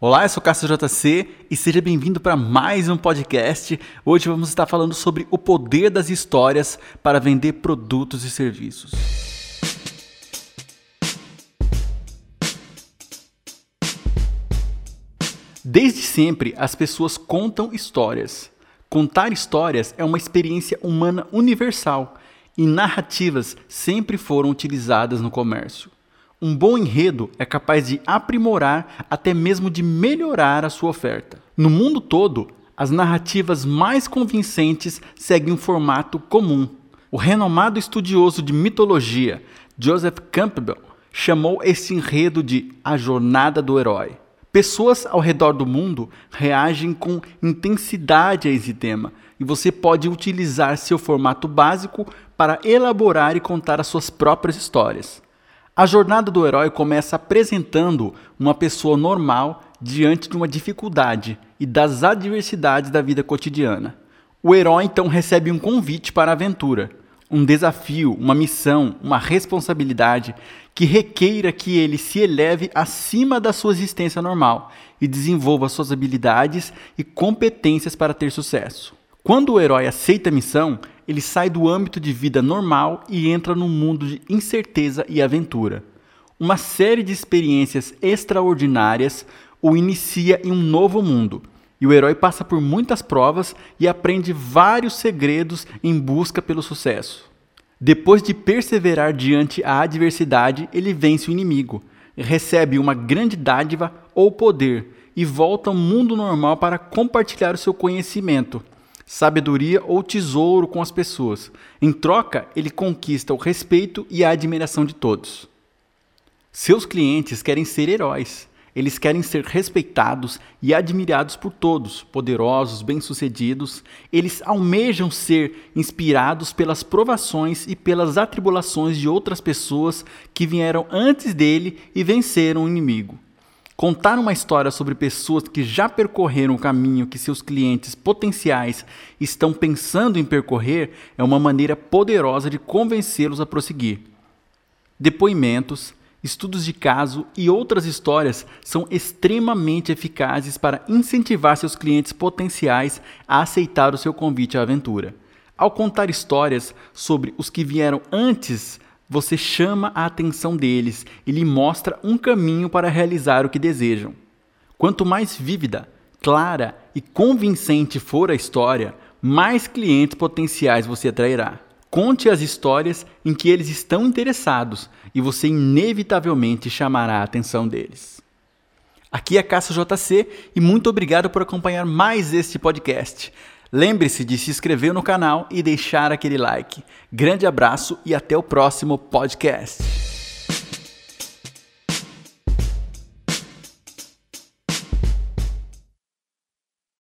Olá, eu sou Cássio JC e seja bem-vindo para mais um podcast. Hoje vamos estar falando sobre o poder das histórias para vender produtos e serviços. Desde sempre, as pessoas contam histórias. Contar histórias é uma experiência humana universal e narrativas sempre foram utilizadas no comércio. Um bom enredo é capaz de aprimorar, até mesmo de melhorar a sua oferta. No mundo todo, as narrativas mais convincentes seguem um formato comum. O renomado estudioso de mitologia Joseph Campbell chamou esse enredo de a jornada do herói. Pessoas ao redor do mundo reagem com intensidade a esse tema e você pode utilizar seu formato básico para elaborar e contar as suas próprias histórias. A jornada do herói começa apresentando uma pessoa normal diante de uma dificuldade e das adversidades da vida cotidiana. O herói então recebe um convite para a aventura, um desafio, uma missão, uma responsabilidade que requeira que ele se eleve acima da sua existência normal e desenvolva suas habilidades e competências para ter sucesso. Quando o herói aceita a missão, ele sai do âmbito de vida normal e entra num mundo de incerteza e aventura. Uma série de experiências extraordinárias o inicia em um novo mundo. E o herói passa por muitas provas e aprende vários segredos em busca pelo sucesso. Depois de perseverar diante a adversidade, ele vence o inimigo, recebe uma grande dádiva ou poder e volta ao mundo normal para compartilhar o seu conhecimento sabedoria ou tesouro com as pessoas. Em troca, ele conquista o respeito e a admiração de todos. Seus clientes querem ser heróis. Eles querem ser respeitados e admirados por todos, poderosos, bem-sucedidos. Eles almejam ser inspirados pelas provações e pelas atribulações de outras pessoas que vieram antes dele e venceram o inimigo. Contar uma história sobre pessoas que já percorreram o caminho que seus clientes potenciais estão pensando em percorrer é uma maneira poderosa de convencê-los a prosseguir. Depoimentos, estudos de caso e outras histórias são extremamente eficazes para incentivar seus clientes potenciais a aceitar o seu convite à aventura. Ao contar histórias sobre os que vieram antes você chama a atenção deles e lhe mostra um caminho para realizar o que desejam. Quanto mais vívida, clara e convincente for a história, mais clientes potenciais você atrairá. Conte as histórias em que eles estão interessados e você inevitavelmente chamará a atenção deles. Aqui é Caça JC e muito obrigado por acompanhar mais este podcast. Lembre-se de se inscrever no canal e deixar aquele like. Grande abraço e até o próximo podcast.